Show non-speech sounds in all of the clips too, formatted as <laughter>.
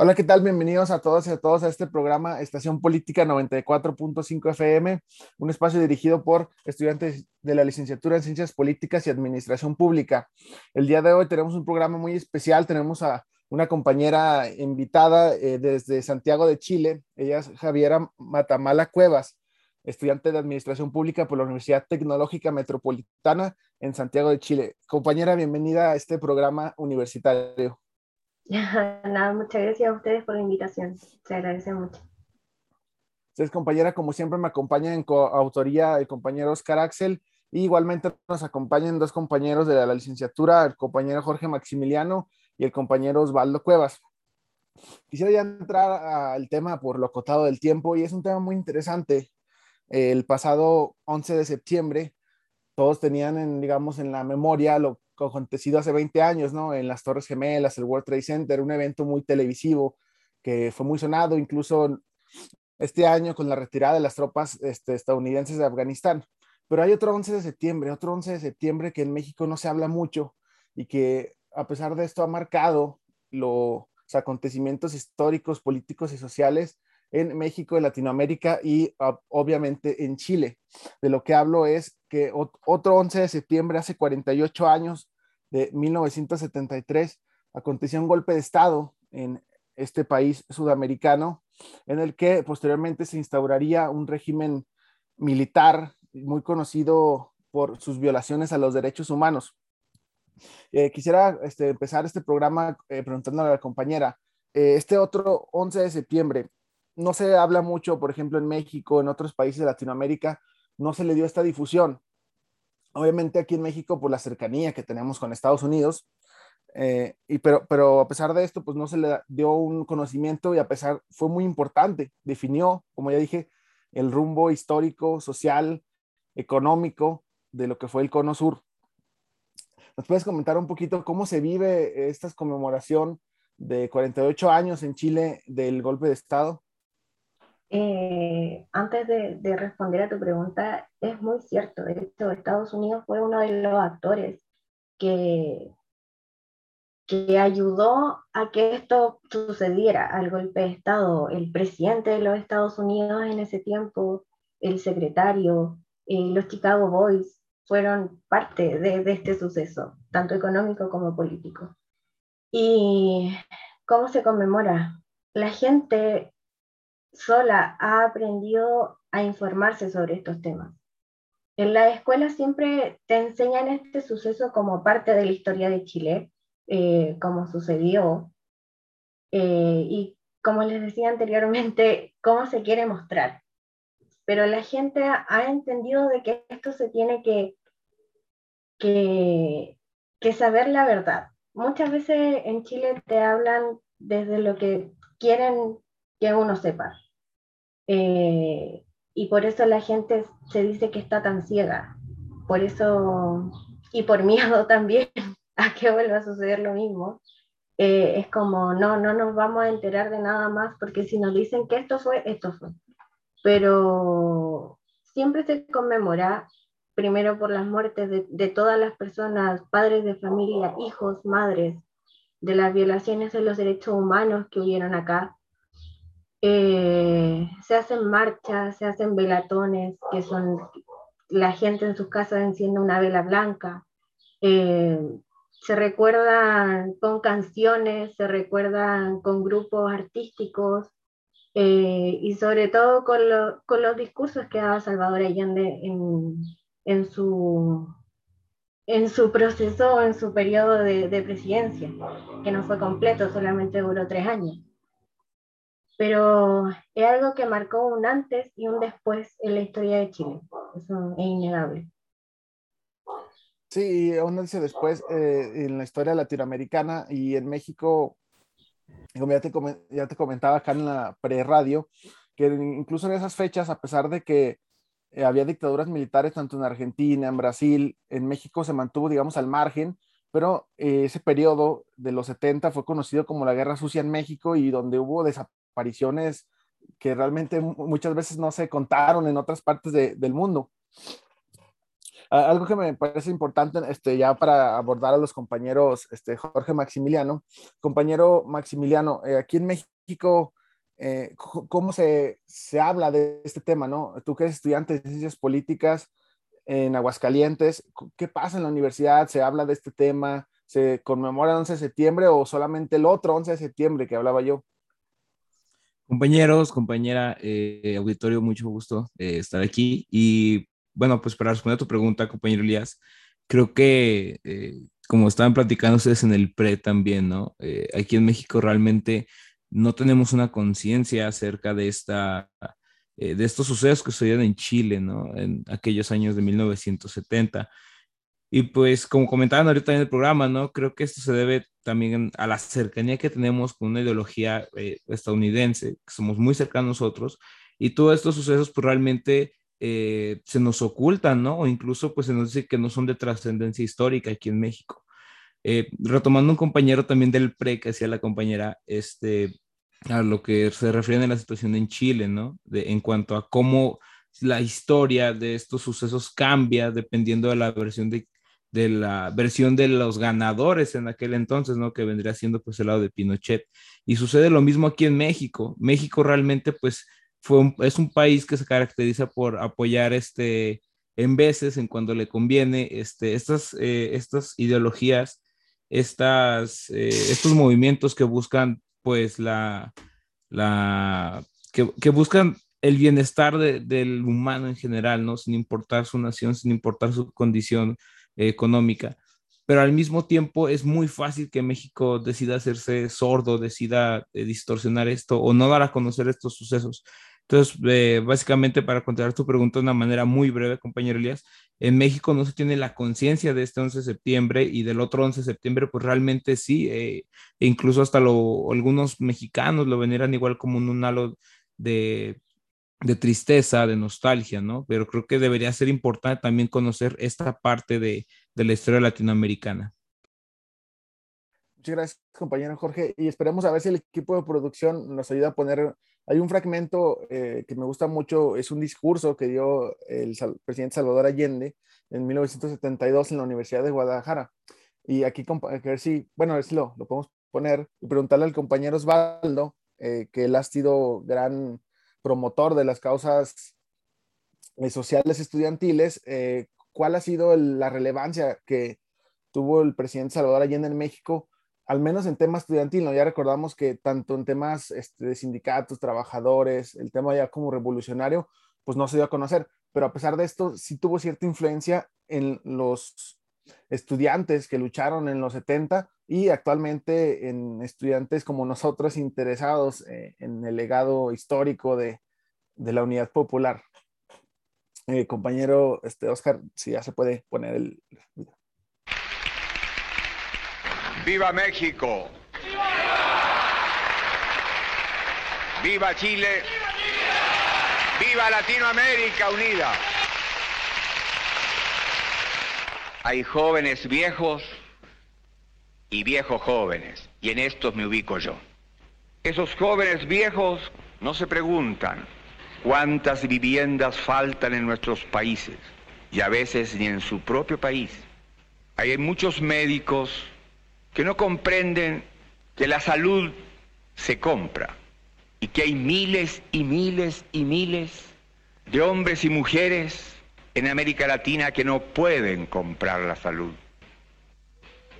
Hola, ¿qué tal? Bienvenidos a todos y a todos a este programa Estación Política 94.5 FM, un espacio dirigido por estudiantes de la licenciatura en Ciencias Políticas y Administración Pública. El día de hoy tenemos un programa muy especial, tenemos a una compañera invitada eh, desde Santiago de Chile, ella es Javiera Matamala Cuevas, estudiante de Administración Pública por la Universidad Tecnológica Metropolitana en Santiago de Chile. Compañera, bienvenida a este programa universitario. <laughs> Nada, muchas gracias a ustedes por la invitación. Se agradece mucho. Ustedes, compañera, como siempre, me acompañan en coautoría el compañero Oscar Axel. Y igualmente nos acompañan dos compañeros de la licenciatura, el compañero Jorge Maximiliano y el compañero Osvaldo Cuevas. Quisiera ya entrar al tema por lo acotado del tiempo y es un tema muy interesante. El pasado 11 de septiembre, todos tenían, en, digamos, en la memoria lo acontecido hace 20 años, ¿no? En las Torres Gemelas, el World Trade Center, un evento muy televisivo que fue muy sonado, incluso este año con la retirada de las tropas este, estadounidenses de Afganistán. Pero hay otro 11 de septiembre, otro 11 de septiembre que en México no se habla mucho y que a pesar de esto ha marcado los acontecimientos históricos, políticos y sociales en México, en Latinoamérica y obviamente en Chile. De lo que hablo es que otro 11 de septiembre, hace 48 años, de 1973, aconteció un golpe de Estado en este país sudamericano, en el que posteriormente se instauraría un régimen militar muy conocido por sus violaciones a los derechos humanos. Eh, quisiera este, empezar este programa eh, preguntándole a la compañera, eh, este otro 11 de septiembre, no se habla mucho, por ejemplo, en México, en otros países de Latinoamérica, no se le dio esta difusión. Obviamente aquí en México, por la cercanía que tenemos con Estados Unidos, eh, y pero, pero a pesar de esto, pues no se le dio un conocimiento y a pesar, fue muy importante, definió, como ya dije, el rumbo histórico, social, económico de lo que fue el Cono Sur. ¿Nos puedes comentar un poquito cómo se vive esta conmemoración de 48 años en Chile del golpe de Estado? Eh, antes de, responder a tu pregunta, es muy cierto. De hecho, Estados Unidos fue uno de los actores que, que ayudó a que esto sucediera, al golpe de Estado. El presidente de los Estados Unidos en ese tiempo, el secretario, eh, los Chicago Boys, fueron parte de, de este suceso, tanto económico como político. ¿Y cómo se conmemora? La gente sola ha aprendido a informarse sobre estos temas. En la escuela siempre te enseñan este suceso como parte de la historia de Chile, eh, como sucedió, eh, y como les decía anteriormente, <laughs> cómo se quiere mostrar. Pero la gente ha, entendido de que esto se tiene que, que, que saber la verdad. Muchas veces en Chile te hablan desde lo que quieren que uno sepa. Eh, y por eso la gente se dice que está tan ciega. Por eso, y por miedo <laughs> también a que vuelva a suceder lo mismo, eh, es como, no, no nos vamos a enterar de nada más, porque si nos dicen que esto fue, esto fue. Pero siempre se conmemora, primero por las muertes de, de todas las personas, padres de familia, hijos, madres, de las violaciones de los derechos humanos que hubieron acá, eh, se hacen marchas, se hacen velatones, que son la gente en sus casas enciende una vela blanca. Eh, se recuerdan con canciones, se recuerdan con grupos artísticos eh, y sobre todo con, los discursos que daba Salvador Allende en, su, proceso, en su periodo de presidencia, que no fue completo, solamente duró tres años pero es algo que marcó un antes y un después en la historia de Chile. Eso es innegable. Sí, un antes y después eh, en la historia latinoamericana y en México, como ya te, ya te comentaba acá en la pre-radio, que incluso en esas fechas, a pesar de que eh, había dictaduras militares tanto en Argentina, en Brasil, en México se mantuvo, digamos, al margen, pero eh, ese periodo de los 70 fue conocido como la Guerra Sucia en México y donde hubo apariciones que realmente muchas veces no se contaron en otras partes del mundo. algo que me parece importante este, ya para abordar a los compañeros, este, Jorge Maximiliano. Compañero Maximiliano, eh, aquí en México, eh, ¿cómo se, se, habla de este tema? ¿no? Tú que eres estudiante de ciencias políticas en Aguascalientes, ¿qué pasa en la universidad? ¿Se habla de este tema? ¿Se conmemora el 11 de septiembre o solamente el otro 11 de septiembre que hablaba yo? Compañeros, compañera, eh, auditorio, mucho gusto estar aquí. Y bueno, pues para responder a tu pregunta, compañero Elías, creo que eh, como estaban platicando ustedes en el pre también, ¿no? Eh, aquí en México realmente no tenemos una conciencia acerca de esta, eh, de estos sucesos que sucedieron en Chile, ¿no? En aquellos años de 1970. Y pues como comentaban ahorita en el programa, ¿no? Creo que esto se debe también a la cercanía que tenemos con una ideología estadounidense, que somos muy cercanos nosotros, y todos estos sucesos pues realmente eh, se nos ocultan, ¿no? O incluso pues se nos dice que no son de trascendencia histórica aquí en México. Eh, retomando un compañero también del PRE que hacía la compañera, este, a lo que se refiere a la situación en Chile, ¿no? De, en cuanto a cómo la historia de estos sucesos cambia dependiendo de la versión de, de la versión de los ganadores en aquel entonces, ¿no? Que vendría siendo pues el lado de Pinochet. Y sucede lo mismo aquí en México. México realmente pues es un país que se caracteriza por apoyar este, en veces, en cuando le conviene, este, estas, eh, estas ideologías, estas, eh, estos movimientos que buscan, pues, la, la que, buscan el bienestar del humano en general, ¿no? Sin importar su nación, sin importar su condición económica. Pero al mismo tiempo es muy fácil que México decida hacerse sordo, decida eh, distorsionar esto o no dar a conocer estos sucesos. Entonces, eh, básicamente para contestar tu pregunta de una manera muy breve, compañero Elías, en México no se tiene la conciencia de este 11 de septiembre y del otro 11 de septiembre, pues realmente sí, eh, incluso hasta algunos mexicanos lo veneran igual como un, halo de, de, tristeza, de nostalgia, ¿no? Pero creo que debería ser importante también conocer esta parte de, de la historia latinoamericana. Muchas gracias, compañero Jorge. Y esperemos a ver si el equipo de producción nos ayuda a poner. Hay un fragmento eh, que me gusta mucho, es un discurso que dio el presidente Salvador Allende en 1972 en la Universidad de Guadalajara. Y aquí, a ver si, bueno, a ver si lo, lo podemos poner y preguntarle al compañero Osvaldo, eh, que él ha sido gran promotor de las causas eh, sociales estudiantiles, cuál ha sido la relevancia que tuvo el presidente Salvador Allende en México al menos en temas estudiantil, ¿no? ya recordamos que tanto en temas este, de sindicatos, trabajadores, el tema ya como revolucionario, pues no se dio a conocer, pero a pesar de esto, sí tuvo cierta influencia en los estudiantes que lucharon en los 70 y actualmente en estudiantes como nosotros interesados eh, en el legado histórico de, la unidad popular. Eh, compañero este, Oscar, si ya se puede poner el... ¡Viva México! ¡Viva Chile! ¡Viva Latinoamérica unida! Hay jóvenes viejos y viejos jóvenes, y en estos me ubico yo. Esos jóvenes viejos no se preguntan cuántas viviendas faltan en nuestros países, y a veces ni en su propio país. Hay muchos médicos que no comprenden que la salud se compra y que hay miles y miles y miles de hombres y mujeres en América Latina que no pueden comprar la salud.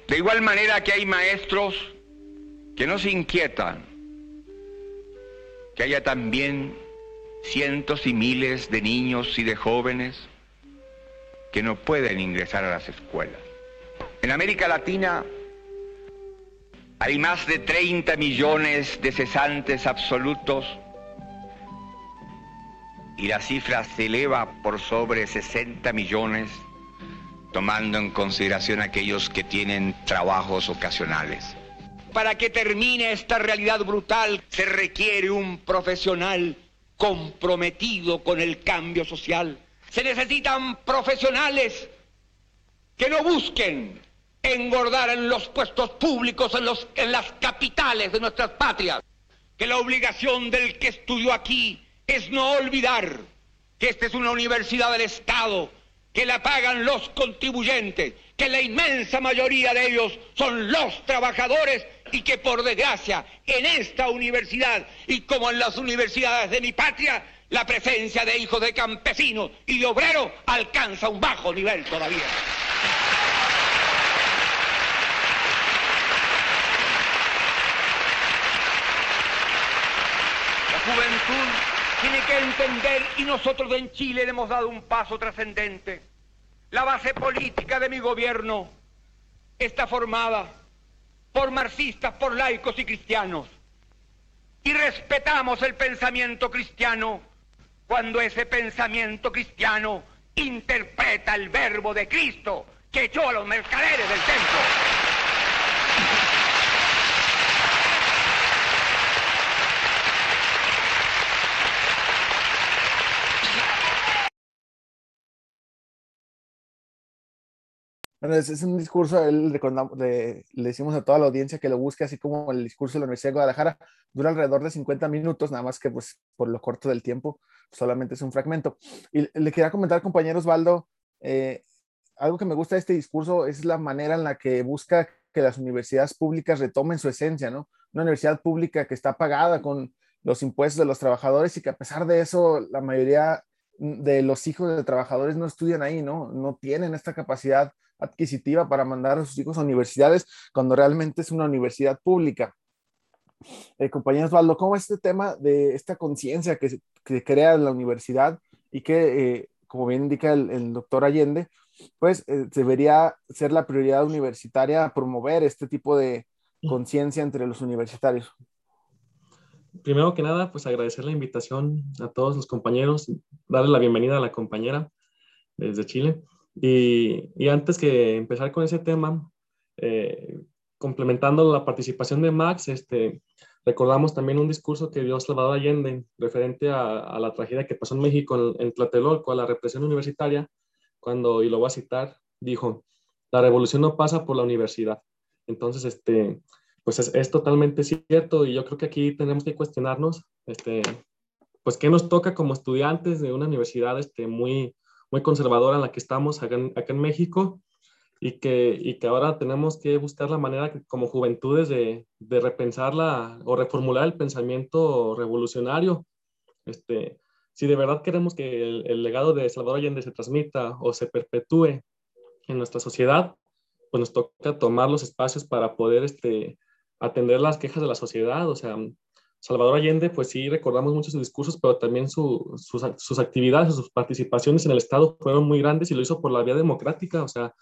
De igual manera que hay maestros que no se inquietan, que haya también cientos y miles de niños y de jóvenes que no pueden ingresar a las escuelas. En América Latina hay más de 30 millones de cesantes absolutos y la cifra se eleva por sobre 60 millones, tomando en consideración aquellos que tienen trabajos ocasionales. Para que termine esta realidad brutal se requiere un profesional comprometido con el cambio social. Se necesitan profesionales que no busquen engordar en los puestos públicos, en, los, en las capitales de nuestras patrias. Que la obligación del que estudió aquí es no olvidar que esta es una universidad del Estado que la pagan los contribuyentes, que la inmensa mayoría de ellos son los trabajadores y que por desgracia en esta universidad y como en las universidades de mi patria, la presencia de hijos de campesinos y de obreros alcanza un bajo nivel todavía. La juventud tiene que entender, y nosotros en Chile le hemos dado un paso trascendente, la base política de mi gobierno está formada por marxistas, por laicos y cristianos. Y respetamos el pensamiento cristiano cuando ese pensamiento cristiano interpreta el verbo de Cristo que echó a los mercaderes del templo. Bueno, es, un discurso, le, decimos a toda la audiencia que lo busque, así como el discurso de la Universidad de Guadalajara, dura alrededor de 50 minutos, nada más que pues por lo corto del tiempo, solamente es un fragmento. Y le quería comentar, compañero Osvaldo, eh, algo que me gusta de este discurso es la manera en la que busca que las universidades públicas retomen su esencia, ¿no? Una universidad pública que está pagada con los impuestos de los trabajadores y que a pesar de eso, la mayoría de los hijos de trabajadores no estudian ahí, ¿no? No tienen esta capacidad adquisitiva para mandar a sus hijos a universidades cuando realmente es una universidad pública. Eh, compañero Osvaldo, ¿cómo es este tema de esta conciencia que, que, crea la universidad y que, eh, como bien indica el, doctor Allende, pues eh, debería ser la prioridad universitaria promover este tipo de conciencia entre los universitarios? Primero que nada, pues agradecer la invitación a todos los compañeros, darle la bienvenida a la compañera desde Chile. Y, antes que empezar con ese tema, eh, complementando la participación de Max, este, recordamos también un discurso que dio Salvador Allende referente a, la tragedia que pasó en México en, Tlatelolco, a la represión universitaria, cuando, y lo voy a citar, dijo, la revolución no pasa por la universidad. Entonces, este, pues es, es, totalmente cierto y yo creo que aquí tenemos que cuestionarnos, este, pues qué nos toca como estudiantes de una universidad este, muy, muy conservadora en la que estamos acá en, acá en México y que, y que ahora tenemos que buscar la manera como juventudes de, de repensarla o reformular el pensamiento revolucionario. Este, si de verdad queremos que el, el, legado de Salvador Allende se transmita o se perpetúe en nuestra sociedad, pues nos toca tomar los espacios para poder este, atender las quejas de la sociedad. O sea, Salvador Allende, pues sí, recordamos mucho sus discursos, pero también sus, sus, actividades, sus participaciones en el Estado fueron muy grandes y lo hizo por la vía democrática, o sea,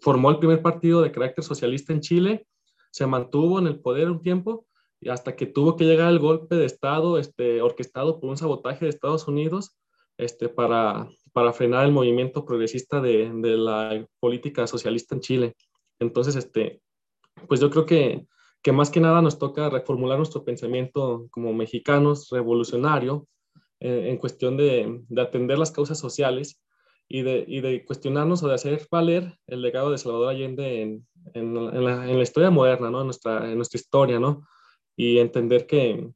formó el primer partido de carácter socialista en Chile, se mantuvo en el poder un tiempo y hasta que tuvo que llegar el golpe de Estado este, orquestado por un sabotaje de Estados Unidos este, para, para frenar el movimiento progresista de, de la política socialista en Chile. Entonces, este, pues yo creo que que más que nada nos toca reformular nuestro pensamiento como mexicanos revolucionario eh, en cuestión de, de, atender las causas sociales y de, y de, cuestionarnos o de hacer valer el legado de Salvador Allende en, en, la, en la, historia moderna, ¿no? en, nuestra, en nuestra historia, ¿no? y entender que,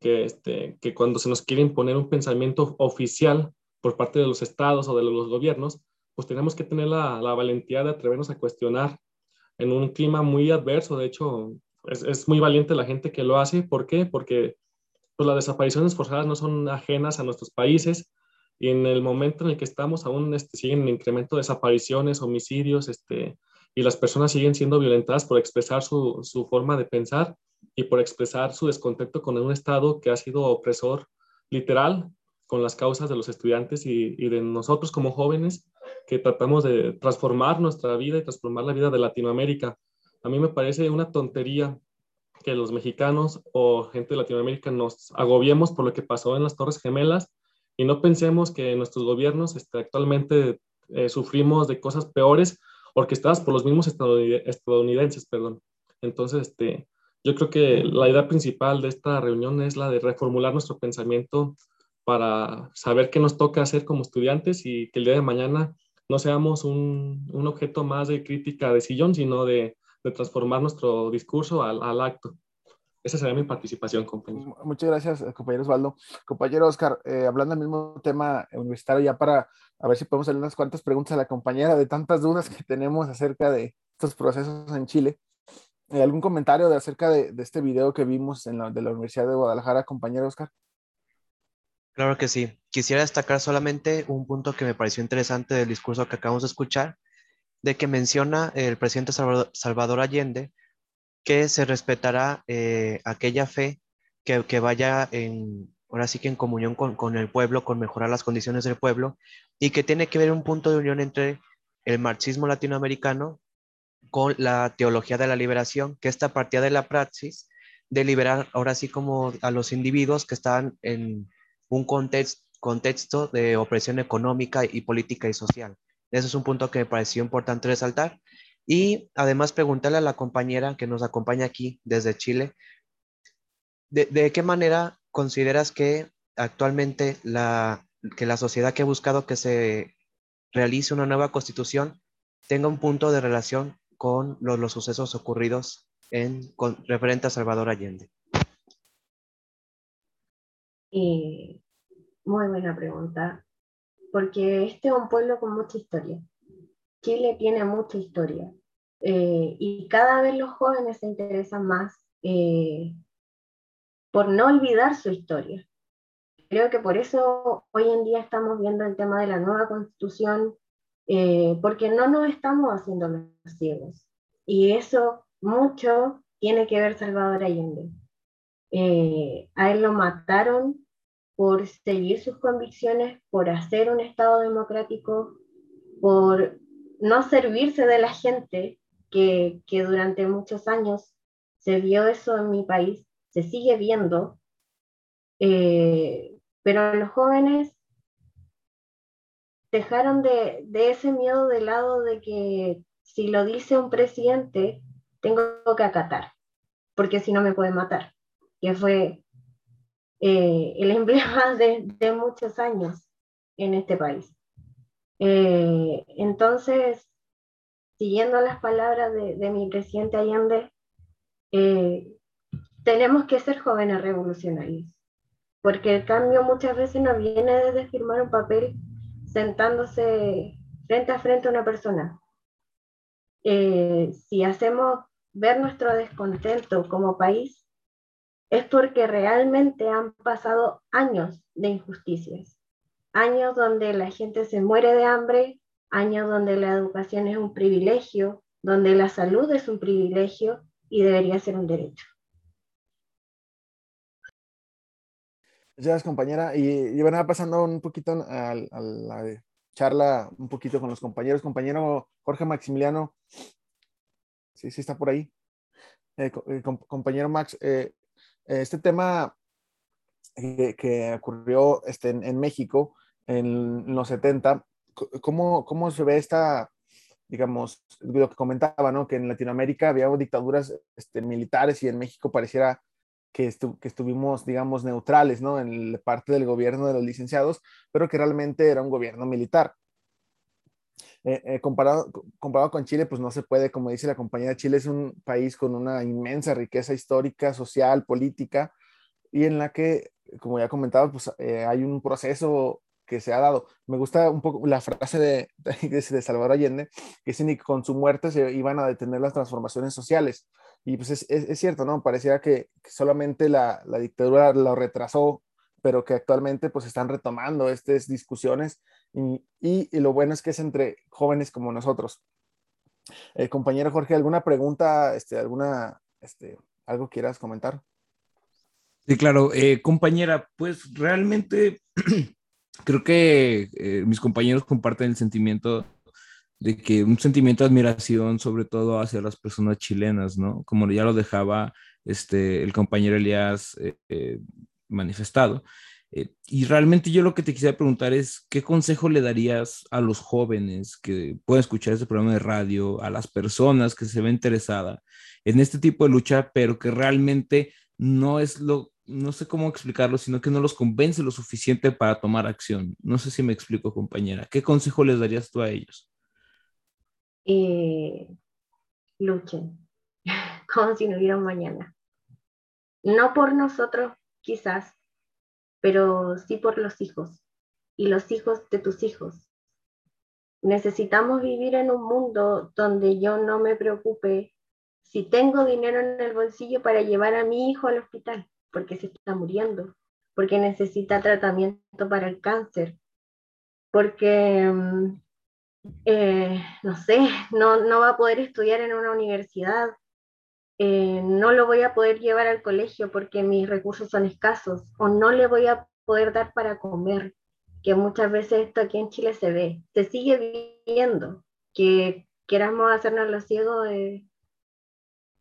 que, este, que cuando se nos quiere imponer un pensamiento oficial por parte de los estados o de los gobiernos, pues tenemos que tener la, la valentía de atrevernos a cuestionar en un clima muy adverso. De hecho, es, muy valiente la gente que lo hace. ¿Por qué? Porque pues, las desapariciones forzadas no son ajenas a nuestros países y en el momento en el que estamos aún este, siguen en incremento de desapariciones, homicidios, este, y las personas siguen siendo violentadas por expresar su, su, forma de pensar y por expresar su descontento con un Estado que ha sido opresor literal con las causas de los estudiantes y, y de nosotros como jóvenes que tratamos de transformar nuestra vida y transformar la vida de Latinoamérica. A mí me parece una tontería que los mexicanos o gente de Latinoamérica nos agobiemos por lo que pasó en las Torres Gemelas y no pensemos que nuestros gobiernos este, actualmente eh, sufrimos de cosas peores orquestadas por los mismos estadounidenses. Perdón. Entonces, este, yo creo que la idea principal de esta reunión es la de reformular nuestro pensamiento para saber qué nos toca hacer como estudiantes y que el día de mañana no seamos un, un objeto más de crítica de sillón, sino de de transformar nuestro discurso al, al acto. esa sería mi participación, compañero. Muchas gracias, compañero Osvaldo. Compañero Oscar, eh, hablando del mismo tema universitario, ya para a ver si podemos hacer unas cuantas preguntas a la compañera de tantas dudas que tenemos acerca de estos procesos en Chile. Eh, ¿Algún comentario de acerca de, este video que vimos en la, de la Universidad de Guadalajara, compañero Oscar? Claro que sí. Quisiera destacar solamente un punto que me pareció interesante del discurso que acabamos de escuchar, de que menciona el presidente Salvador, Allende que se respetará eh, aquella fe que, que, vaya en, ahora sí que en comunión con, con, el pueblo, con mejorar las condiciones del pueblo, y que tiene que ver un punto de unión entre el marxismo latinoamericano con la teología de la liberación, que esta partida de la praxis de liberar ahora sí como a los individuos que están en un contexto, contexto de opresión económica y política y social. Ese es un punto que me pareció importante resaltar. Y además preguntarle a la compañera que nos acompaña aquí desde Chile, ¿de, qué manera consideras que actualmente la, que la sociedad que ha buscado que se realice una nueva constitución tenga un punto de relación con los, sucesos ocurridos en con, referente a Salvador Allende? Y muy buena pregunta, porque este es un pueblo con mucha historia. Chile tiene mucha historia eh, y cada vez los jóvenes se interesan más eh, por no olvidar su historia. Creo que por eso hoy en día estamos viendo el tema de la nueva constitución, eh, porque no nos estamos haciendo los ciegos. Y eso mucho tiene que ver Salvador Allende. A él lo mataron por seguir sus convicciones, por hacer un Estado democrático, por no servirse de la gente, que, que durante muchos años se vio eso en mi país, se sigue viendo, eh, pero los jóvenes dejaron de, de, ese miedo de lado de que si lo dice un presidente, tengo que acatar, porque si no me puede matar, que fue eh, el emblema de, de, muchos años en este país. Eh, entonces, siguiendo las palabras de, de mi presidente Allende, eh, tenemos que ser jóvenes revolucionarios, porque el cambio muchas veces no viene desde firmar un papel sentándose frente a frente a una persona. Eh, si hacemos ver nuestro descontento como país, es porque realmente han pasado años de injusticias, años donde la gente se muere de hambre, años donde la educación es un privilegio, donde la salud es un privilegio y debería ser un derecho. Gracias, compañera. Y, y bueno, pasando un poquito a, a, la charla, un poquito con los compañeros. Compañero Jorge Maximiliano, sí, sí está por ahí. Eh, eh compañero Max, eh, este tema que, que ocurrió este, en, en, México en los 70, ¿cómo, ¿cómo se ve esta, digamos, lo que comentaba, ¿no? Que en Latinoamérica había dictaduras este, militares y en México pareciera que, estu que, estuvimos, digamos, neutrales, ¿no? En parte del gobierno de los licenciados, pero que realmente era un gobierno militar. Eh, eh, comparado, con Chile, pues no se puede, como dice la compañía, Chile es un país con una inmensa riqueza histórica, social, política, y en la que, como ya comentaba, pues eh, hay un proceso que se ha dado. Me gusta un poco la frase de, <laughs> de, de Salvador Allende, que dice que con su muerte se iban a detener las transformaciones sociales. Y pues es, cierto, ¿no? Parecía que, solamente la, la, dictadura lo retrasó, pero que actualmente pues están retomando estas discusiones y, y, y lo bueno es que es entre jóvenes como nosotros. Eh, compañero Jorge, ¿alguna pregunta, este, alguna, este, algo quieras comentar? Sí, claro, eh, compañera, pues realmente <clears throat> creo que eh, mis compañeros comparten el sentimiento de que un sentimiento de admiración sobre todo hacia las personas chilenas, ¿no? Como ya lo dejaba este, el compañero Elías eh, eh, manifestado. Eh, y realmente yo lo que te quisiera preguntar es, ¿qué consejo le darías a los jóvenes que pueden escuchar este programa de radio, a las personas que se ven interesadas en este tipo de lucha, pero que realmente no es lo, no sé cómo explicarlo, sino que no los convence lo suficiente para tomar acción? No sé si me explico, compañera. ¿Qué consejo les darías tú a ellos? eh, luchen, <laughs> como si no hubiera mañana. no por nosotros quizás, pero sí por los hijos y los hijos de tus hijos. Necesitamos vivir en un mundo donde yo no me preocupe si tengo dinero en el bolsillo para llevar a mi hijo al hospital, porque se está muriendo, porque necesita tratamiento para el cáncer, porque, mm, eh, no sé, no, no va a poder estudiar en una universidad, eh, no lo voy a poder llevar al colegio porque mis recursos son escasos o no le voy a poder dar para comer, que muchas veces esto aquí en Chile se ve, se sigue viendo, que queramos hacernos los ciegos, eh,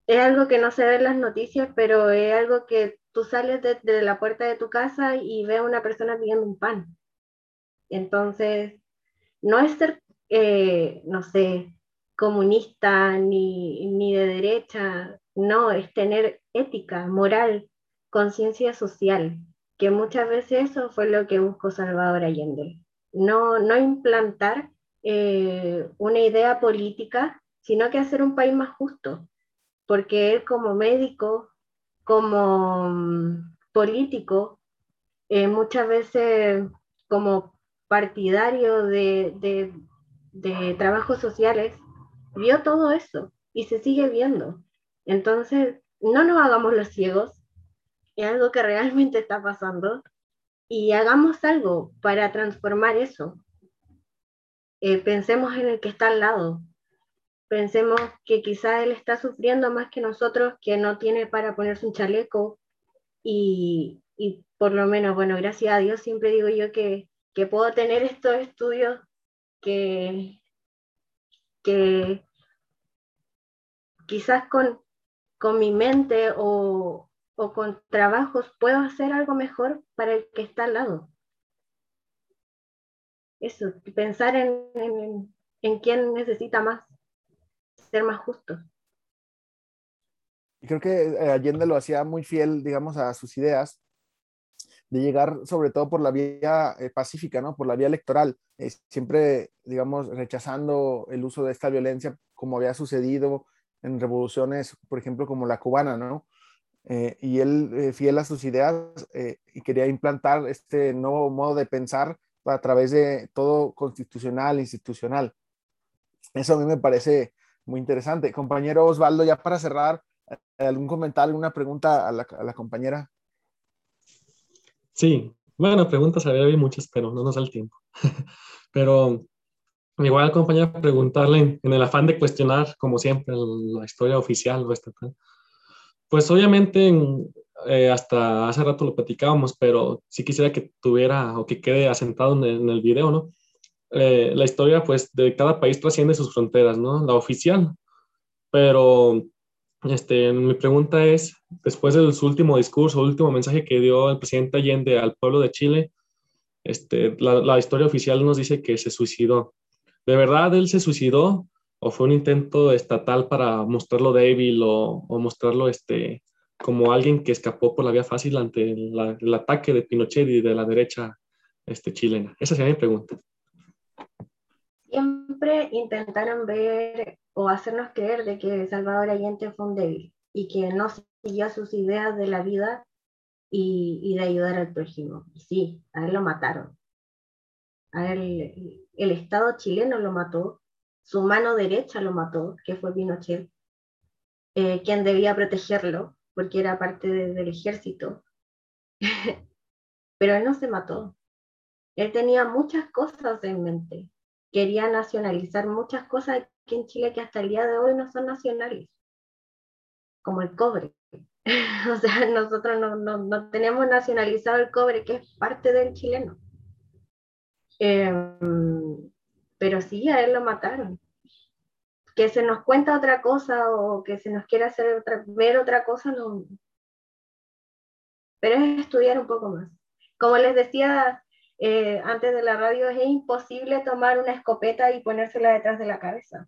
es algo que no se ve en las noticias, pero es algo que tú sales de, la puerta de tu casa y ves a una persona pidiendo un pan. Entonces, no es ser, eh, no sé, comunista ni, ni de derecha, no, es tener ética, moral, conciencia social, que muchas veces eso fue lo que buscó Salvador Allende. No, no implantar eh, una idea política, sino que hacer un país más justo, porque él como médico, como mm, político, eh, muchas veces como partidario de, de, de trabajos sociales, vio todo eso y se sigue viendo. Entonces, no nos hagamos los ciegos, es algo que realmente está pasando, y hagamos algo para transformar eso. Eh, pensemos en el que está al lado, pensemos que quizá él está sufriendo más que nosotros, que no tiene para ponerse un chaleco, y, y por lo menos, bueno, gracias a Dios siempre digo yo que, que puedo tener estos estudios que, que quizás con, con mi mente o, o con trabajos puedo hacer algo mejor para el que está al lado. Eso, pensar en, en, quién necesita más, ser más justo. Y creo que eh, Allende lo hacía muy fiel, digamos, a sus ideas de llegar sobre todo por la vía eh, pacífica, ¿no? Por la vía electoral, eh, siempre, digamos, rechazando el uso de esta violencia como había sucedido en revoluciones, por ejemplo, como la cubana, ¿no? Eh, y él, eh, fiel a sus ideas, eh, y quería implantar este nuevo modo de pensar a través de todo constitucional, institucional. Eso a mí me parece muy interesante. Compañero Osvaldo, ya para cerrar, ¿algún comentario, alguna pregunta a la, a la compañera? Sí, bueno, preguntas había muchas, pero no nos da el tiempo. <laughs> pero igual, compañera, preguntarle en el afán de cuestionar, como siempre, la historia oficial o estatal pues obviamente eh, hasta hace rato lo platicábamos, pero sí quisiera que tuviera o que quede asentado en el, video, ¿no? Eh, la historia pues de cada país trasciende sus fronteras, ¿no? La oficial. Pero este, mi pregunta es, después de su último discurso, último mensaje que dio el presidente Allende al pueblo de Chile, este, la, la historia oficial nos dice que se suicidó. ¿De verdad él se suicidó o fue un intento estatal para mostrarlo débil o, mostrarlo este, como alguien que escapó por la vía fácil ante el ataque de Pinochet y de la derecha este, chilena? Esa sería mi pregunta. Siempre intentaron ver o hacernos creer de que Salvador Allende fue un débil y que no siguió sus ideas de la vida y, y de ayudar al prójimo. Y sí, a él lo mataron. El Estado chileno lo mató su mano derecha lo mató, que fue Pinochet, eh, quien debía protegerlo, porque era parte de, del ejército. <laughs> Pero él no se mató. Él tenía muchas cosas en mente. Quería nacionalizar muchas cosas aquí en Chile que hasta el día de hoy no son nacionales, como el cobre. <laughs> o sea, nosotros no, no, no, tenemos nacionalizado el cobre, que es parte del chileno. Eh, pero sí, a él lo mataron. Que se nos cuenta otra cosa o que se nos quiera hacer otra, ver otra cosa, no. Pero es estudiar un poco más. Como les decía eh, antes de la radio, es imposible tomar una escopeta y ponérsela detrás de la cabeza.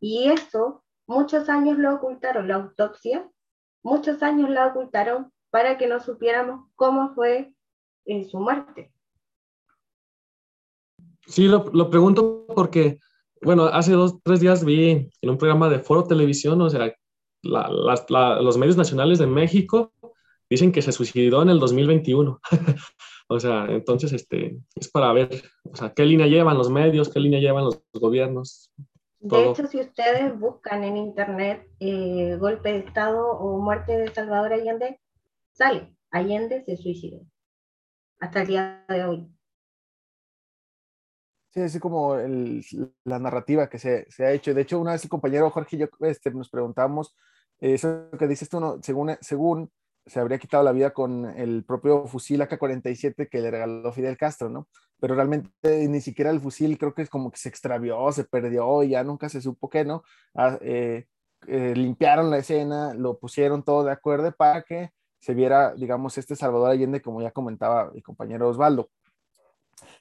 Y eso, muchos años lo ocultaron, la autopsia, muchos años la ocultaron para que no supiéramos cómo fue eh, su muerte. Sí, lo, lo, pregunto porque, bueno, hace dos, tres días vi en un programa de Foro Televisión, o sea, la, la, los medios nacionales de México dicen que se suicidó en el 2021. <laughs> o sea, entonces este, es para ver, o sea, qué línea llevan los medios, qué línea llevan los gobiernos. De hecho, si ustedes buscan en internet eh, golpe de Estado o muerte de Salvador Allende, sale, Allende se suicidó. Hasta el día de hoy. Sí, así como la narrativa que se, se, ha hecho. De hecho, una vez el compañero Jorge y yo este, nos preguntamos, eh, eso que dices tú, según, según se habría quitado la vida con el propio fusil AK-47 que le regaló Fidel Castro, ¿no? Pero realmente ni siquiera el fusil creo que es como que se extravió, se perdió y ya nunca se supo qué, ¿no? Ah, eh, eh, limpiaron la escena, lo pusieron todo de acuerdo para que se viera, digamos, este Salvador Allende, como ya comentaba el compañero Osvaldo.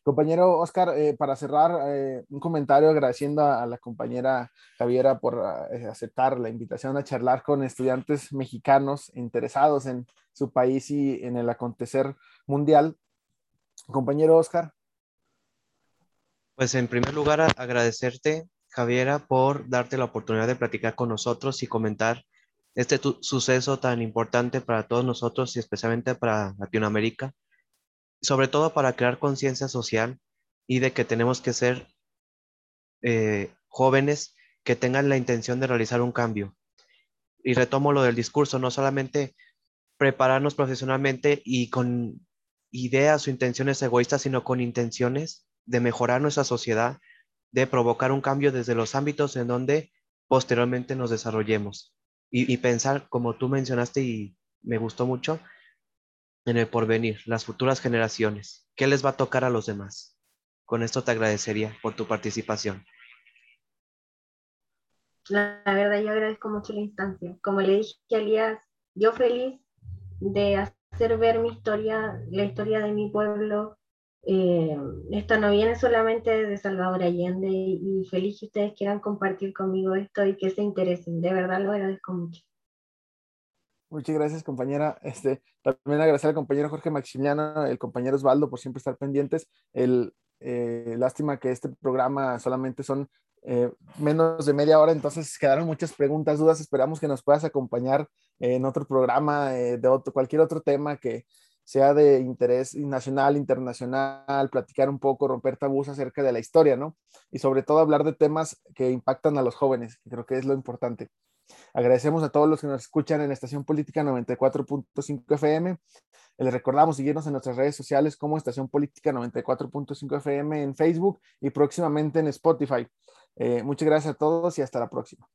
Compañero Oscar, eh, para cerrar, eh, un comentario agradeciendo a, la compañera Javiera por eh, aceptar la invitación a charlar con estudiantes mexicanos interesados en su país y en el acontecer mundial. Compañero Oscar. Pues en primer lugar, agradecerte, Javiera, por darte la oportunidad de platicar con nosotros y comentar este suceso tan importante para todos nosotros y especialmente para Latinoamérica sobre todo para crear conciencia social y de que tenemos que ser eh, jóvenes que tengan la intención de realizar un cambio. Y retomo lo del discurso, no solamente prepararnos profesionalmente y con ideas o intenciones egoístas, sino con intenciones de mejorar nuestra sociedad, de provocar un cambio desde los ámbitos en donde posteriormente nos desarrollemos. y pensar, como tú mencionaste y me gustó mucho, en el porvenir, las futuras generaciones. ¿Qué les va a tocar a los demás? Con esto te agradecería por tu participación. La, verdad, yo agradezco mucho la instancia. Como le dije a Elías, yo feliz de hacer ver mi historia, la historia de mi pueblo. Eh, esto no viene solamente de Salvador Allende y feliz que ustedes quieran compartir conmigo esto y que se interesen. De verdad lo agradezco mucho. Muchas gracias, compañera. Este, también agradecer al compañero Jorge Maximiliano, el compañero Osvaldo, por siempre estar pendientes. El, eh, lástima que este programa solamente son eh, menos de media hora, entonces quedaron muchas preguntas, dudas. Esperamos que nos puedas acompañar en otro programa eh, de otro, cualquier otro tema que sea de interés nacional, internacional, platicar un poco, romper tabús acerca de la historia, ¿no? Y sobre todo hablar de temas que impactan a los jóvenes, creo que es lo importante. Agradecemos a todos los que nos escuchan en Estación Política 94.5 FM. Les recordamos seguirnos en nuestras redes sociales como Estación Política 94.5 FM en Facebook y próximamente en Spotify. Eh, muchas gracias a todos y hasta la próxima.